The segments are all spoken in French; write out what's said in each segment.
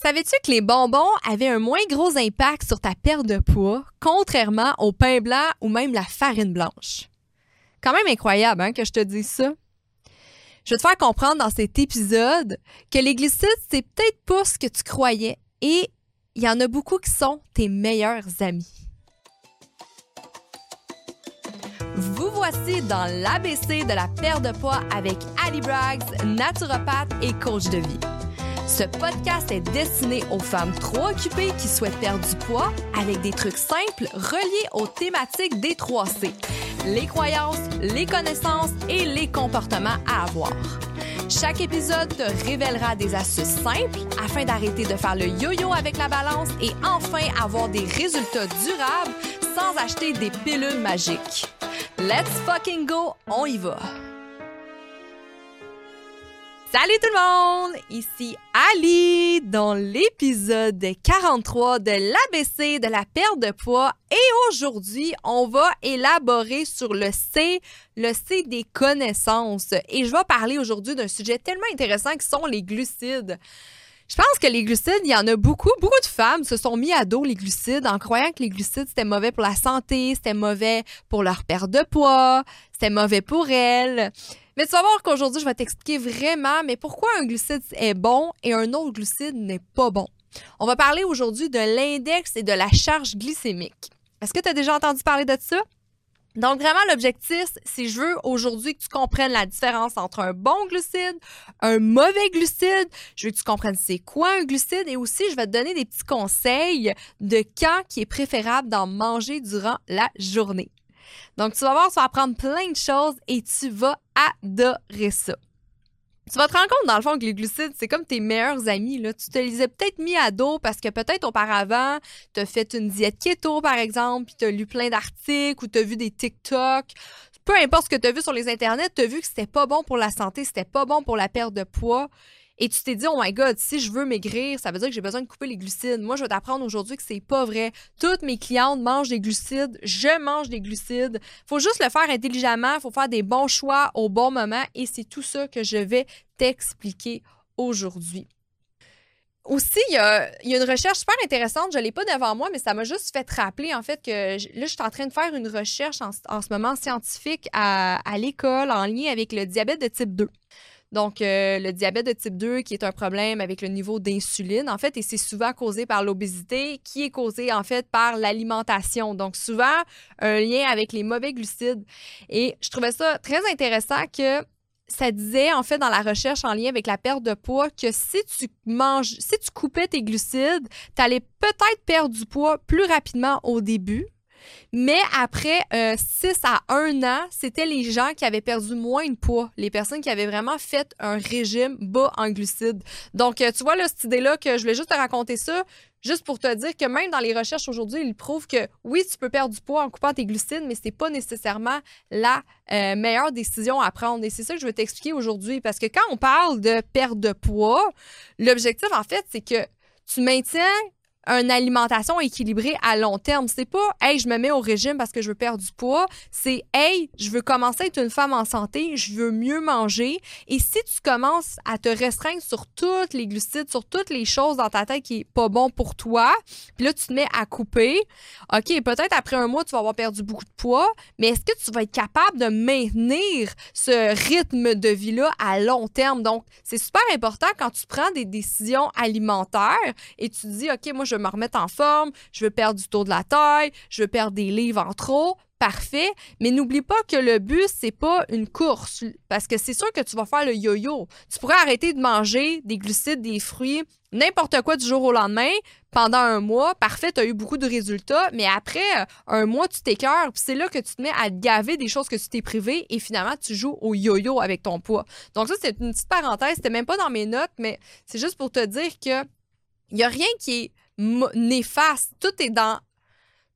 Savais-tu que les bonbons avaient un moins gros impact sur ta perte de poids, contrairement au pain blanc ou même la farine blanche? Quand même incroyable hein, que je te dise ça. Je vais te faire comprendre dans cet épisode que les glucides, c'est peut-être pas ce que tu croyais et il y en a beaucoup qui sont tes meilleurs amis. Vous voici dans l'ABC de la perte de poids avec Ali Braggs, naturopathe et coach de vie. Ce podcast est destiné aux femmes trop occupées qui souhaitent perdre du poids avec des trucs simples reliés aux thématiques des 3C, les croyances, les connaissances et les comportements à avoir. Chaque épisode te révélera des astuces simples afin d'arrêter de faire le yo-yo avec la balance et enfin avoir des résultats durables sans acheter des pilules magiques. Let's fucking go, on y va! Salut tout le monde! Ici Ali dans l'épisode 43 de l'ABC de la perte de poids et aujourd'hui, on va élaborer sur le C, le C des connaissances et je vais parler aujourd'hui d'un sujet tellement intéressant qui sont les glucides. Je pense que les glucides, il y en a beaucoup. Beaucoup de femmes se sont mis à dos les glucides en croyant que les glucides, c'était mauvais pour la santé, c'était mauvais pour leur perte de poids, c'était mauvais pour elles. Mais tu vas voir qu'aujourd'hui, je vais t'expliquer vraiment, mais pourquoi un glucide est bon et un autre glucide n'est pas bon. On va parler aujourd'hui de l'index et de la charge glycémique. Est-ce que tu as déjà entendu parler de ça? Donc, vraiment, l'objectif, c'est je veux aujourd'hui que tu comprennes la différence entre un bon glucide, un mauvais glucide. Je veux que tu comprennes c'est quoi un glucide et aussi, je vais te donner des petits conseils de quand qui est préférable d'en manger durant la journée. Donc, tu vas voir, tu vas apprendre plein de choses et tu vas adorer ça. Tu vas te rendre compte, dans le fond, que les glucides, c'est comme tes meilleurs amis. Tu te les as peut-être mis à dos parce que peut-être auparavant, tu as fait une diète keto, par exemple, puis tu as lu plein d'articles ou tu as vu des TikTok. Peu importe ce que tu as vu sur les internets, tu as vu que c'était pas bon pour la santé, c'était pas bon pour la perte de poids et tu t'es dit, oh my God, si je veux maigrir, ça veut dire que j'ai besoin de couper les glucides. Moi, je vais t'apprendre aujourd'hui que c'est pas vrai. Toutes mes clientes mangent des glucides. Je mange des glucides. Faut juste le faire intelligemment. Faut faire des bons choix au bon moment. Et c'est tout ça que je vais t'expliquer aujourd'hui. Aussi, il y, a, une recherche super intéressante. Je ne l'ai pas devant moi, mais ça m'a juste fait rappeler, en fait, que là, je suis en train de faire une recherche en, ce moment scientifique à l'école en lien avec le diabète de type 2. Donc, euh, le diabète de type 2, qui est un problème avec le niveau d'insuline, en fait, et c'est souvent causé par l'obésité, qui est causé, en fait, par l'alimentation. Donc, souvent, un lien avec les mauvais glucides. Et je trouvais ça très intéressant que ça disait, en fait, dans la recherche en lien avec la perte de poids, que si tu manges, si tu coupais tes glucides, tu allais peut-être perdre du poids plus rapidement au début, mais après 6 euh, à 1 an, c'était les gens qui avaient perdu moins de poids, les personnes qui avaient vraiment fait un régime bas en glucides. Donc, euh, tu vois, cette idée-là, que je voulais juste te raconter ça, juste pour te dire que même dans les recherches aujourd'hui, ils prouvent que oui, tu peux perdre du poids en coupant tes glucides, mais c'est pas nécessairement la euh, meilleure décision à prendre. Et c'est ça que je veux t'expliquer aujourd'hui. Parce que quand on parle de perte de poids, l'objectif, en fait, c'est que tu maintiens une alimentation équilibrée à long terme. C'est pas, hey, je me mets au régime parce que je veux perdre du poids. C'est, hey, je veux commencer à être une femme en santé, je veux mieux manger. Et si tu commences à te restreindre sur toutes les glucides, sur toutes les choses dans ta tête qui est pas bon pour toi, puis là, tu te mets à couper, OK, peut-être après un mois, tu vas avoir perdu beaucoup de poids, mais est-ce que tu vas être capable de maintenir ce rythme de vie-là à long terme? Donc, c'est super important quand tu prends des décisions alimentaires et tu dis, OK, moi, je me remettre en forme, je veux perdre du taux de la taille, je veux perdre des livres en trop. Parfait, mais n'oublie pas que le but c'est pas une course parce que c'est sûr que tu vas faire le yo-yo. Tu pourrais arrêter de manger des glucides, des fruits, n'importe quoi du jour au lendemain pendant un mois. Parfait, tu as eu beaucoup de résultats, mais après euh, un mois, tu t'écœures, puis c'est là que tu te mets à gaver des choses que tu t'es privé et finalement tu joues au yo-yo avec ton poids. Donc ça c'est une petite parenthèse, c'était même pas dans mes notes, mais c'est juste pour te dire que il y a rien qui est néfaste. Tout est dans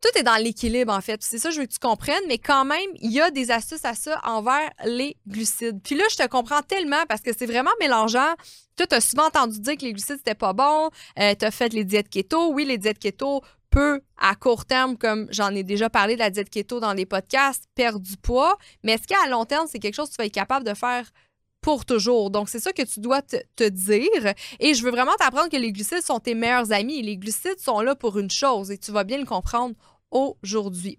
tout est dans l'équilibre, en fait. C'est ça, je veux que tu comprennes, mais quand même, il y a des astuces à ça envers les glucides. Puis là, je te comprends tellement parce que c'est vraiment mélangeant. Tu as souvent entendu dire que les glucides, c'était pas bon. Euh, tu as fait les diètes keto. Oui, les diètes keto peuvent, à court terme, comme j'en ai déjà parlé de la diète keto dans les podcasts, perdre du poids. Mais est-ce qu'à long terme, c'est quelque chose que tu vas être capable de faire pour toujours. Donc, c'est ça que tu dois te, dire. Et je veux vraiment t'apprendre que les glucides sont tes meilleurs amis. Les glucides sont là pour une chose et tu vas bien le comprendre aujourd'hui.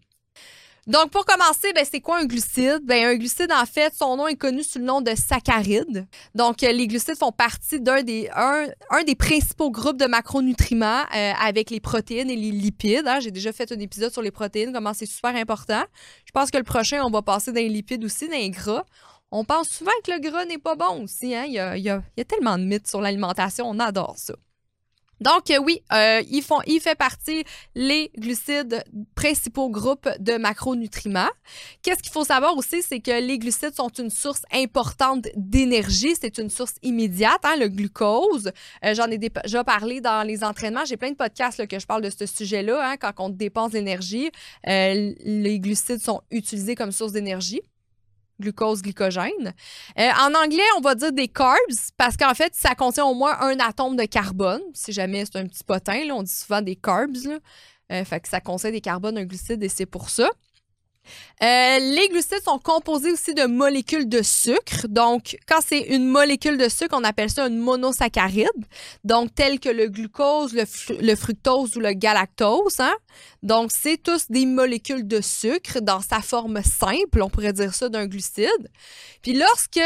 Donc, pour commencer, ben, c'est quoi un glucide? Ben, un glucide, en fait, son nom est connu sous le nom de saccharide. Donc, euh, les glucides font partie d'un des, principaux groupes de macronutriments euh, avec les protéines et les lipides. Hein. J'ai déjà fait un épisode sur les protéines, comment c'est super important. Je pense que le prochain, on va passer dans les lipides aussi, dans gras. On pense souvent que le gras n'est pas bon aussi. Hein? Il, y a, tellement de mythes sur l'alimentation, on adore ça. Donc, euh, oui, euh, font, il fait partie, les glucides, principaux groupes de macronutriments. Qu'est-ce qu'il faut savoir aussi, c'est que les glucides sont une source importante d'énergie. C'est une source immédiate, hein, le glucose. Euh, j'en ai déjà parlé dans les entraînements. J'ai plein de podcasts là, que je parle de ce sujet-là. Hein, quand on dépense l'énergie, les glucides sont utilisés comme source d'énergie glucose, glycogène. Euh, en anglais, on va dire des carbs parce qu'en fait, ça contient au moins un atome de carbone. Si jamais c'est un petit potin, on dit souvent des carbs. Euh, fait que ça contient des carbones, un glucide et c'est pour ça. Euh, les glucides sont composés aussi de molécules de sucre. Donc, quand c'est une molécule de sucre, on appelle ça une monosaccharide. Donc, tel que le glucose, le, fructose ou le galactose. Hein? Donc, c'est tous des molécules de sucre dans sa forme simple, on pourrait dire ça d'un glucide. Puis lorsque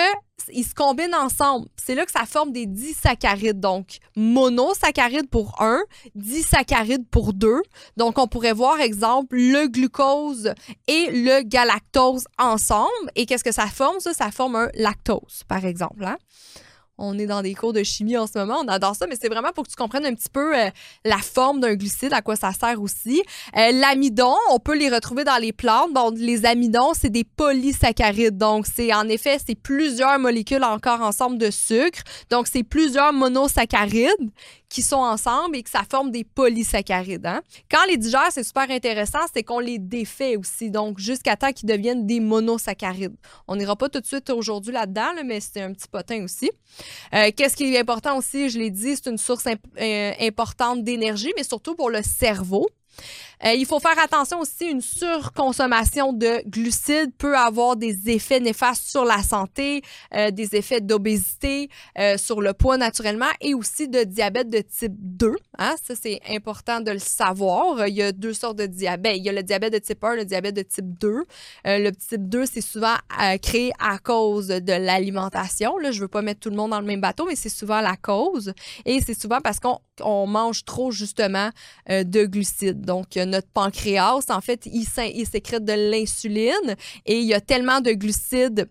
ils se combinent ensemble. C'est là que ça forme des disaccharides. Donc, monosaccharides pour un, disaccharides pour deux. Donc, on pourrait voir, exemple, le glucose et le galactose ensemble. Et qu'est-ce que ça forme? Ça, forme un lactose, par exemple. Hein? On est dans des cours de chimie en ce moment, on adore ça, mais c'est vraiment pour que tu comprennes un petit peu euh, la forme d'un glucide, à quoi ça sert aussi. Euh, l'amidon, on peut les retrouver dans les plantes. Bon, les amidons, c'est des polysaccharides. Donc, c'est en effet, c'est plusieurs molécules encore ensemble de sucre. Donc, c'est plusieurs monosaccharides qui sont ensemble et que ça forme des polysaccharides. Hein. Quand les digère, c'est super intéressant, c'est qu'on les défait aussi, donc jusqu'à temps qu'ils deviennent des monosaccharides. On n'ira pas tout de suite aujourd'hui là-dedans, mais c'est un petit potin aussi. Euh, qu'est-ce qui est important aussi, je l'ai dit, c'est une source euh, importante d'énergie, mais surtout pour le cerveau. Euh, il faut faire attention aussi, une surconsommation de glucides peut avoir des effets néfastes sur la santé, euh, des effets d'obésité, euh, sur le poids naturellement et aussi de diabète de type 2. Hein? Ça, c'est important de le savoir. Il y a deux sortes de diabète. Il y a le diabète de type 1, le diabète de type 2. le type 2, c'est souvent créé à cause de l'alimentation. Là, je veux pas mettre tout le monde dans le même bateau, mais c'est souvent la cause. Et c'est souvent parce qu'on mange trop, justement, de glucides. Donc, notre pancréas, en fait, il, sécrète de l'insuline et il y a tellement de glucides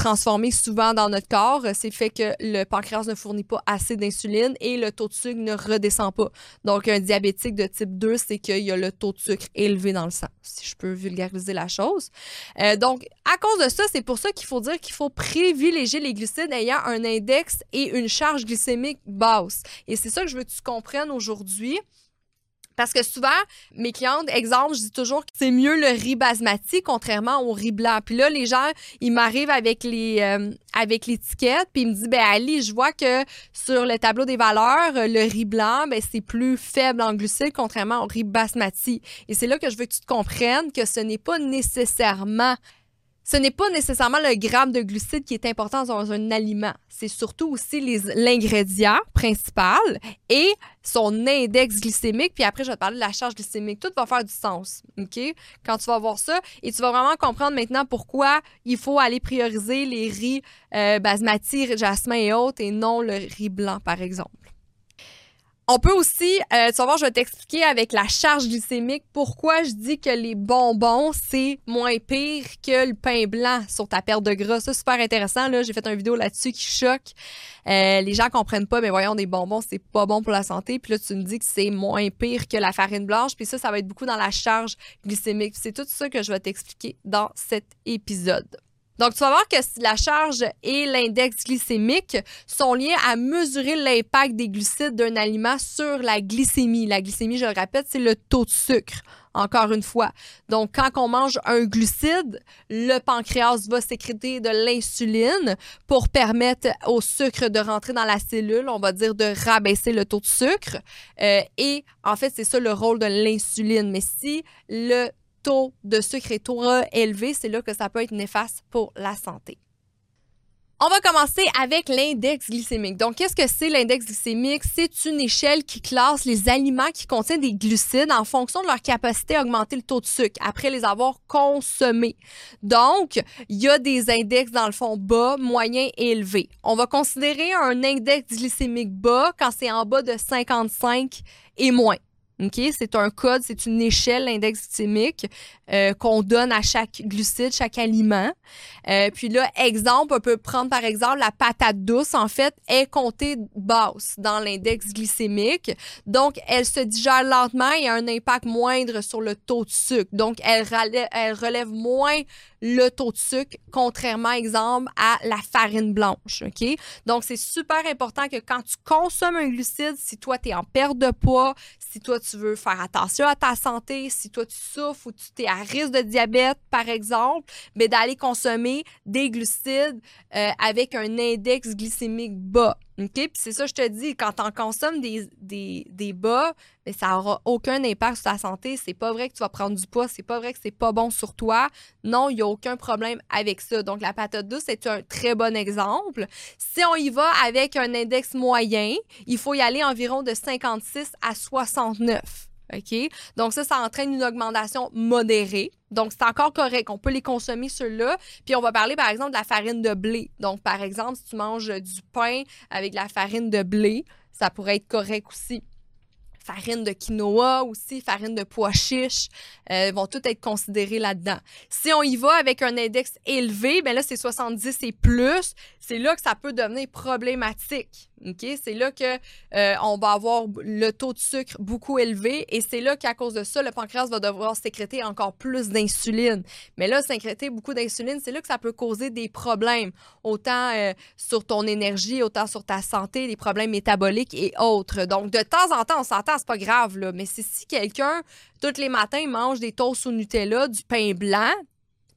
transformés souvent dans notre corps, c'est fait que le pancréas ne fournit pas assez d'insuline et le taux de sucre ne redescend pas. Donc, un diabétique de type 2, c'est qu'il y a le taux de sucre élevé dans le sang, si je peux vulgariser la chose. Euh, donc, à cause de ça, c'est pour ça qu'il faut dire qu'il faut privilégier les glucides ayant un index et une charge glycémique basse. Et c'est ça que je veux que tu comprennes aujourd'hui. Parce que souvent, mes clientes, exemple, je dis toujours que c'est mieux le riz basmati contrairement au riz blanc. Puis là, les gens, ils m'arrivent avec les euh, l'étiquette, puis ils me disent, ben Ali, je vois que sur le tableau des valeurs, le riz blanc, ben c'est plus faible en glucides contrairement au riz basmati. Et c'est là que je veux que tu te comprennes que ce n'est pas nécessairement ce n'est pas nécessairement le gramme de glucides qui est important dans un aliment. C'est surtout aussi l'ingrédient principal et son index glycémique. Puis après, je vais te parler de la charge glycémique. Tout va faire du sens, OK? Quand tu vas voir ça. Et tu vas vraiment comprendre maintenant pourquoi il faut aller prioriser les riz euh, basmati, jasmin et autres et non le riz blanc, par exemple. On peut aussi, euh, tu vas voir, je vais t'expliquer avec la charge glycémique pourquoi je dis que les bonbons, c'est moins pire que le pain blanc sur ta perte de gras. C'est super intéressant. Là, j'ai fait une vidéo là-dessus qui choque. Euh, les gens comprennent pas, mais voyons, des bonbons, c'est pas bon pour la santé. Puis là, tu me dis que c'est moins pire que la farine blanche. Puis ça, ça va être beaucoup dans la charge glycémique. C'est tout ça que je vais t'expliquer dans cet épisode. Donc, tu vas voir que la charge et l'index glycémique sont liés à mesurer l'impact des glucides d'un aliment sur la glycémie. La glycémie, je le répète, c'est le taux de sucre. Encore une fois. Donc, quand on mange un glucide, le pancréas va sécréter de l'insuline pour permettre au sucre de rentrer dans la cellule, on va dire de rabaisser le taux de sucre. Euh, et en fait, c'est ça le rôle de l'insuline. Mais si le taux de sucre est trop élevé, c'est là que ça peut être néfaste pour la santé. On va commencer avec l'index glycémique. Donc, qu'est-ce que c'est l'index glycémique? C'est une échelle qui classe les aliments qui contiennent des glucides en fonction de leur capacité à augmenter le taux de sucre après les avoir consommés. Donc, il y a des index dans le fond bas, moyen et élevé. On va considérer un index glycémique bas quand c'est en bas de 55 et moins. C'est un code, c'est une échelle, l'index glycémique, euh, qu'on donne à chaque glucide, chaque aliment. Euh, puis là, exemple, on peut prendre par exemple la patate douce, en fait, est comptée basse dans l'index glycémique. Donc, elle se digère lentement et a un impact moindre sur le taux de sucre. Donc, elle relève moins le taux de sucre, contrairement, exemple, à la farine blanche. OK? Donc, c'est super important que quand tu consommes un glucide, si toi, tu es en perte de poids, si toi, tu veux faire attention à ta santé, si toi, tu souffres ou tu es à risque de diabète, par exemple, mais ben, d'aller consommer des glucides euh, avec un index glycémique bas. OK? Puis c'est ça, je te dis, quand tu en consommes des, des, des bas, ben, ça n'aura aucun impact sur ta santé. C'est pas vrai que tu vas prendre du poids, c'est pas vrai que c'est pas bon sur toi. Non, il n'y a aucun problème avec ça. Donc, la patate douce, c'est un très bon exemple. Si on y va avec un index moyen, il faut y aller environ de 56 à 69. OK? Donc, ça, ça entraîne une augmentation modérée. Donc, c'est encore correct. On peut les consommer, ceux-là. Puis, on va parler, par exemple, de la farine de blé. Donc, par exemple, si tu manges du pain avec de la farine de blé, ça pourrait être correct aussi farine de quinoa aussi, farine de pois chiches, euh, vont toutes être considérées là-dedans. Si on y va avec un index élevé, ben là, c'est 70 et plus, c'est là que ça peut devenir problématique. OK? C'est là que euh, on va avoir le taux de sucre beaucoup élevé et c'est là qu'à cause de ça, le pancréas va devoir sécréter encore plus d'insuline. Mais là, sécréter beaucoup d'insuline, c'est là que ça peut causer des problèmes, autant euh, sur ton énergie, autant sur ta santé, des problèmes métaboliques et autres. Donc, de temps en temps, on s'entend, c'est pas grave, là, mais si quelqu'un, tous les matins, mange des toasts au Nutella, du pain blanc,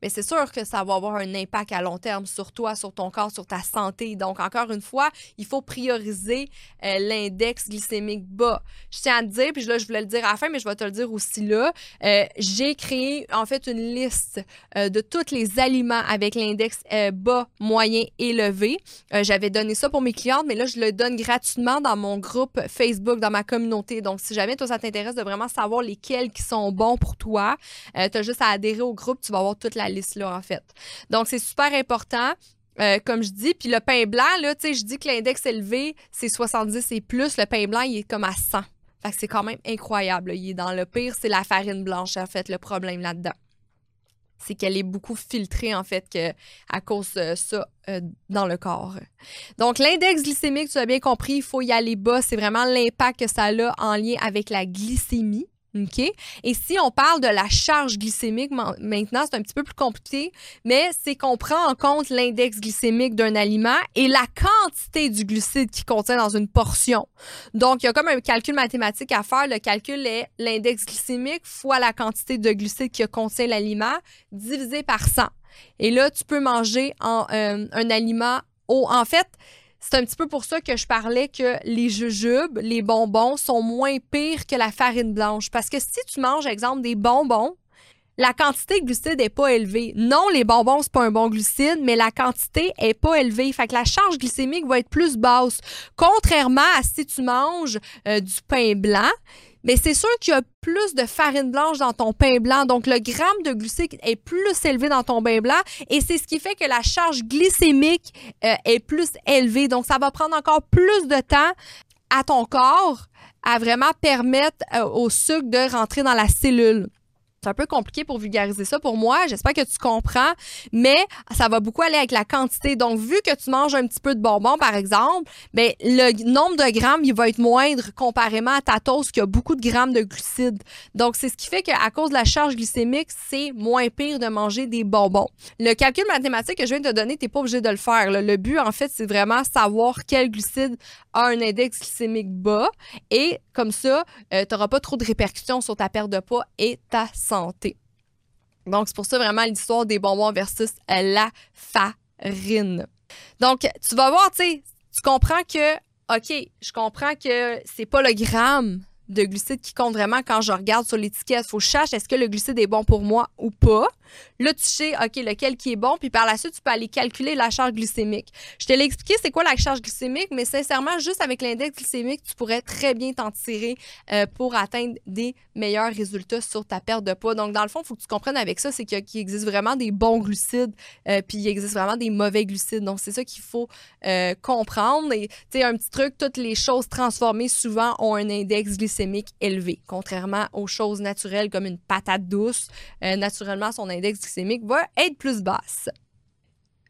mais c'est sûr que ça va avoir un impact à long terme sur toi, sur ton corps, sur ta santé. Donc, encore une fois, il faut prioriser euh, l'index glycémique bas. Je tiens à te dire, puis là, je voulais le dire à la fin, mais je vais te le dire aussi là. Euh, j'ai créé, en fait, une liste euh, de tous les aliments avec l'index bas, moyen, élevé. J'avais donné ça pour mes clientes, mais là, je le donne gratuitement dans mon groupe Facebook, dans ma communauté. Donc, si jamais toi, ça t'intéresse de vraiment savoir lesquels qui sont bons pour toi, tu as juste à adhérer au groupe, tu vas avoir toute la liste-là, en fait. Donc, c'est super important. Euh, comme je dis, puis le pain blanc, là, tu sais, je dis que l'index élevé, c'est 70 et plus. Le pain blanc, il est comme à 100. Fait que c'est quand même incroyable. Il est dans le pire, c'est la farine blanche, en fait, le problème là-dedans. C'est qu'elle est beaucoup filtrée, en fait, que, à cause de ça euh, dans le corps. Donc, l'index glycémique, tu as bien compris, il faut y aller bas. C'est vraiment l'impact que ça a en lien avec la glycémie. OK? Et si on parle de la charge glycémique maintenant, c'est un petit peu plus compliqué, mais c'est qu'on prend en compte l'index glycémique d'un aliment et la quantité du glucide qu'il contient dans une portion. Donc, il y a comme un calcul mathématique à faire. Le calcul est l'index glycémique fois la quantité de glucides que contient l'aliment divisé par 100. Et là, tu peux manger euh, un aliment au... En fait, c'est un petit peu pour ça que je parlais que les jujubes, les bonbons sont moins pires que la farine blanche. Parce que si tu manges, exemple, des bonbons, la quantité de glucides n'est pas élevée. Non, les bonbons, c'est pas un bon glucide, mais la quantité est pas élevée. Fait que la charge glycémique va être plus basse. Contrairement à si tu manges euh, du pain blanc, mais c'est sûr qu'il y a plus de farine blanche dans ton pain blanc. Donc, le gramme de glucides est plus élevé dans ton pain blanc et c'est ce qui fait que la charge glycémique euh, est plus élevée. Donc, ça va prendre encore plus de temps à ton corps à vraiment permettre euh, au sucre de rentrer dans la cellule. C'est un peu compliqué pour vulgariser ça pour moi. J'espère que tu comprends, mais ça va beaucoup aller avec la quantité. Donc, vu que tu manges un petit peu de bonbons, par exemple, ben, le nombre de grammes, il va être moindre comparément à ta toast qui a beaucoup de grammes de glucides. Donc, c'est ce qui fait qu'à cause de la charge glycémique, c'est moins pire de manger des bonbons. Le calcul mathématique que je viens de te donner, tu n'es pas obligé de le faire. Le but, en fait, c'est vraiment savoir quel glucide a un index glycémique bas et comme ça, euh, tu n'auras pas trop de répercussions sur ta perte de poids et ta santé. Donc, c'est pour ça vraiment l'histoire des bonbons versus la farine. Donc, tu vas voir, tu tu comprends que, OK, je comprends que c'est pas le gramme de glucides qui compte vraiment quand je regarde sur l'étiquette. Il faut que est-ce que le glucide est bon pour moi ou pas? Là, tu sais, OK, lequel qui est bon, puis par la suite, tu peux aller calculer la charge glycémique. Je te l'ai expliqué, c'est quoi la charge glycémique, mais sincèrement, juste avec l'index glycémique, tu pourrais très bien t'en tirer euh, pour atteindre des meilleurs résultats sur ta perte de poids. Donc, dans le fond, il faut que tu comprennes avec ça, c'est qu'il existe vraiment des bons glucides, euh, puis il existe vraiment des mauvais glucides. Donc, c'est ça qu'il faut euh, comprendre. Et, tu sais, un petit truc, toutes les choses transformées souvent ont un index glycémique élevé, contrairement aux choses naturelles comme une patate douce. naturellement, son index glycémique va être plus basse.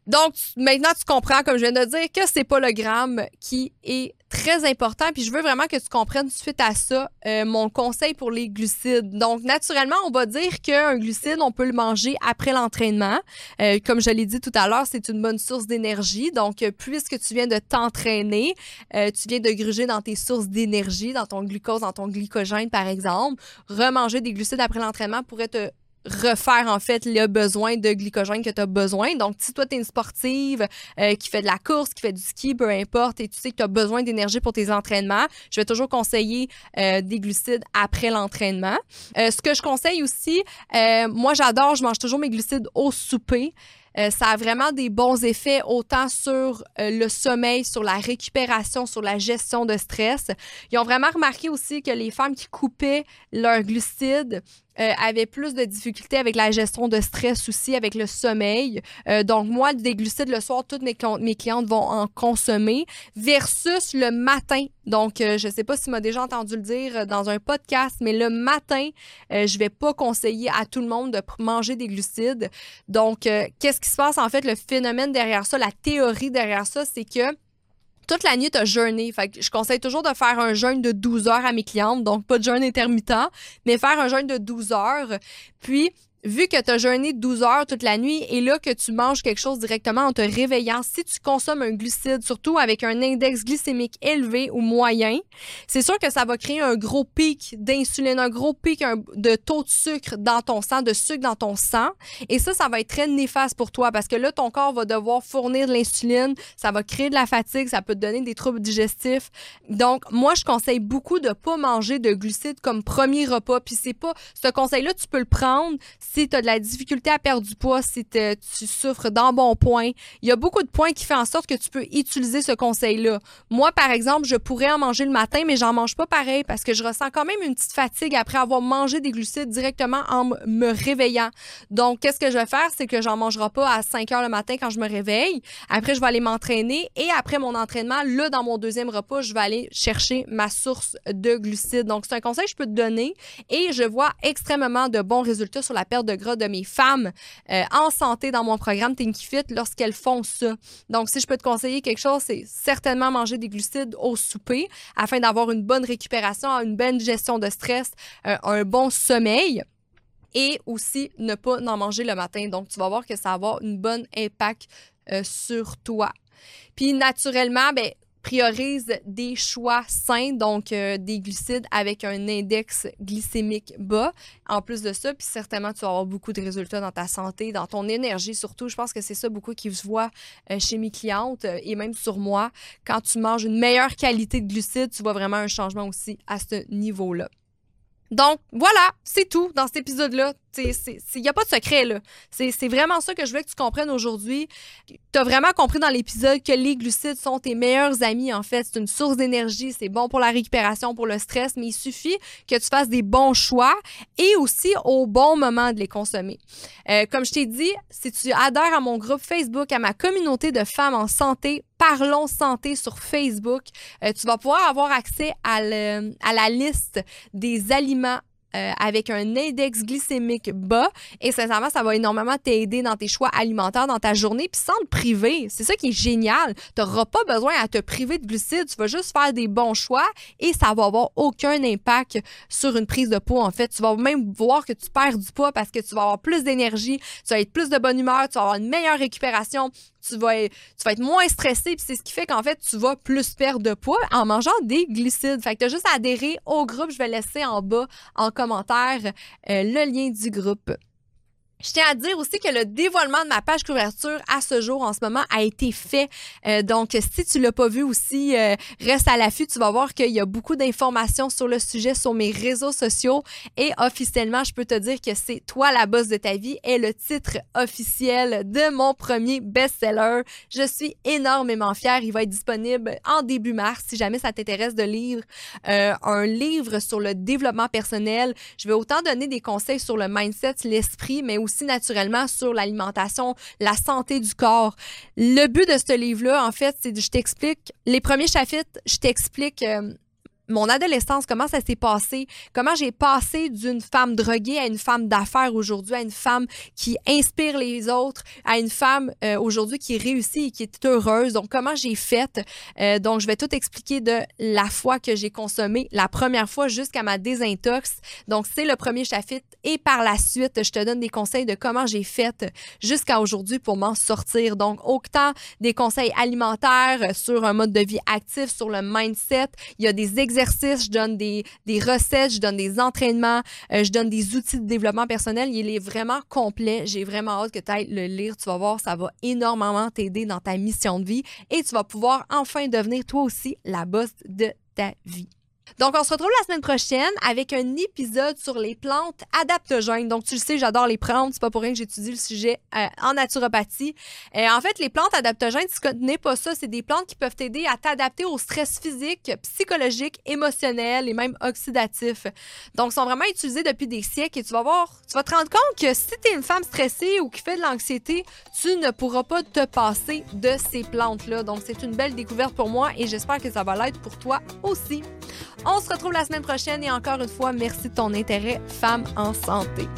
Donc, maintenant, tu comprends, comme je viens de dire, que c'est pas le gramme qui est très important. Puis je veux vraiment que tu comprennes suite à ça euh, mon conseil pour les glucides. Donc, naturellement, on va dire qu'un glucide, on peut le manger après l'entraînement. Euh, comme je l'ai dit tout à l'heure, c'est une bonne source d'énergie. Donc, euh, puisque tu viens de t'entraîner, tu viens de gruger dans tes sources d'énergie, dans ton glucose, dans ton glycogène, par exemple, remanger des glucides après l'entraînement pourrait te refaire en fait le besoin de glycogène que tu as besoin. Donc, si toi, tu es une sportive euh, qui fait de la course, qui fait du ski, peu importe, et tu sais que tu as besoin d'énergie pour tes entraînements, je vais toujours conseiller euh, des glucides après l'entraînement. Euh, ce que je conseille aussi, moi j'adore, je mange toujours mes glucides au souper. ça a vraiment des bons effets autant sur le sommeil, sur la récupération, sur la gestion de stress. Ils ont vraiment remarqué aussi que les femmes qui coupaient leurs glucides euh, avait plus de difficultés avec la gestion de stress aussi, avec le sommeil. Euh, donc, moi, des glucides le soir, toutes mes, mes clientes vont en consommer versus le matin. Donc, euh, je ne sais pas si tu m'as déjà entendu le dire dans un podcast, mais le matin, je vais pas conseiller à tout le monde de manger des glucides. Donc, qu'est-ce qui se passe? En fait? Le phénomène derrière ça, la théorie derrière ça, c'est que toute la nuit, tu as jeûné. Fait je conseille toujours de faire un jeûne de 12 heures à mes clientes, donc pas de jeûne intermittent, mais faire un jeûne de 12 heures. Puis, vu que tu as jeûné 12 heures toute la nuit et là que tu manges quelque chose directement en te réveillant, si tu consommes un glucide, surtout avec un index glycémique élevé ou moyen, c'est sûr que ça va créer un gros pic d'insuline, un gros pic de taux de sucre dans ton sang, de sucre dans ton sang. Et ça, ça va être très néfaste pour toi parce que là, ton corps va devoir fournir de l'insuline, ça va créer de la fatigue, ça peut te donner des troubles digestifs. Donc, moi, je conseille beaucoup de pas manger de glucides comme premier repas. Puis c'est pas, ce conseil-là, tu peux le prendre si tu as de la difficulté à perdre du poids, si tu souffres d'embonpoint, il y a beaucoup de points qui font en sorte que tu peux utiliser ce conseil-là. Moi, par exemple, je pourrais en manger le matin, mais j'en mange pas pareil parce que je ressens quand même une petite fatigue après avoir mangé des glucides directement en me réveillant. Donc, qu'est-ce que je vais faire? C'est que j'en mangerai pas à 5 heures le matin quand je me réveille. Après, je vais aller m'entraîner et après mon entraînement, là, dans mon deuxième repas, je vais aller chercher ma source de glucides. Donc, c'est un conseil que je peux te donner et je vois extrêmement de bons résultats sur la perte de gras de mes femmes euh, en santé dans mon programme Tinky Fit lorsqu'elles font ça. Donc, si je peux te conseiller quelque chose, c'est certainement manger des glucides au souper afin d'avoir une bonne récupération, une bonne gestion de stress, euh, un bon sommeil et aussi ne pas en manger le matin. Donc, tu vas voir que ça va avoir une bonne impact euh, sur toi. Puis naturellement, ben, priorise des choix sains, donc euh, des glucides avec un index glycémique bas. En plus de ça, puis certainement, tu vas avoir beaucoup de résultats dans ta santé, dans ton énergie surtout. Je pense que c'est ça beaucoup qui se voit euh, chez mes clientes euh, et même sur moi. Quand tu manges une meilleure qualité de glucides, tu vois vraiment un changement aussi à ce niveau-là. Donc, voilà, c'est tout dans cet épisode-là. Il n'y a pas de secret, là. C'est vraiment ça que je veux que tu comprennes aujourd'hui. Tu as vraiment compris dans l'épisode que les glucides sont tes meilleurs amis, en fait. C'est une source d'énergie, c'est bon pour la récupération, pour le stress, mais il suffit que tu fasses des bons choix et aussi au bon moment de les consommer. Euh, comme je t'ai dit, si tu adhères à mon groupe Facebook, à ma communauté de femmes en santé, Parlons Santé sur Facebook. Euh, tu vas pouvoir avoir accès à, à la liste des aliments euh, avec un index glycémique bas. Et sincèrement, ça va énormément t'aider dans tes choix alimentaires dans ta journée, puis sans te priver. C'est ça qui est génial. Tu n'auras pas besoin à te priver de glucides. Tu vas juste faire des bons choix et ça va avoir aucun impact sur une prise de poids. En fait, tu vas même voir que tu perds du poids parce que tu vas avoir plus d'énergie, tu vas être plus de bonne humeur, tu vas avoir une meilleure récupération, tu vas, être, moins stressé. Puis c'est ce qui fait qu'en fait, tu vas plus perdre de poids en mangeant des glucides. Fait que tu as juste à adhérer au groupe. Je vais laisser en bas en commentaire euh, le lien du groupe. Je tiens à dire aussi que le dévoilement de ma page couverture à ce jour, en ce moment, a été fait. Euh, donc, si tu l'as pas vu aussi, euh, reste à l'affût. Tu vas voir qu'il y a beaucoup d'informations sur le sujet sur mes réseaux sociaux. Et officiellement, je peux te dire que c'est Toi la bosse de ta vie est le titre officiel de mon premier best-seller. Je suis énormément fière. Il va être disponible en début mars si jamais ça t'intéresse de lire euh, un livre sur le développement personnel. Je vais autant donner des conseils sur le mindset, l'esprit, mais aussi naturellement sur l'alimentation, la santé du corps. Le but de ce livre-là, en fait, c'est je t'explique, les premiers chapitres, je t'explique euh, mon adolescence, comment ça s'est passé, comment j'ai passé d'une femme droguée à une femme d'affaires aujourd'hui, à une femme qui inspire les autres, à une femme euh, aujourd'hui qui réussit et qui est heureuse? Donc, comment j'ai fait? Euh, donc, je vais tout expliquer de la fois que j'ai consommé, la première fois jusqu'à ma désintox. Donc, c'est le premier chapitre. Et par la suite, je te donne des conseils de comment j'ai fait jusqu'à aujourd'hui pour m'en sortir. Donc, autant des conseils alimentaires sur un mode de vie actif, sur le mindset. Il y a des exercices, je donne des, des recettes, je donne des entraînements, euh, je donne des outils de développement personnel. Il est vraiment complet. J'ai vraiment hâte que tu ailles le lire. Tu vas voir, ça va énormément t'aider dans ta mission de vie et tu vas pouvoir enfin devenir toi aussi la boss de ta vie. Donc, on se retrouve la semaine prochaine avec un épisode sur les plantes adaptogènes. Donc, tu le sais, j'adore les plantes. C'est pas pour rien que j'étudie le sujet euh, en naturopathie. Euh, en fait, les plantes adaptogènes, si tu pas ça, c'est des plantes qui peuvent t'aider à t'adapter au stress physique, psychologique, émotionnel et même oxydatif. Donc, sont vraiment utilisés depuis des siècles et tu vas voir, tu vas te rendre compte que si tu es une femme stressée ou qui fait de l'anxiété, tu ne pourras pas te passer de ces plantes-là. Donc, c'est une belle découverte pour moi et j'espère que ça va l'être pour toi aussi. On se retrouve la semaine prochaine et encore une fois, merci de ton intérêt, Femme en santé.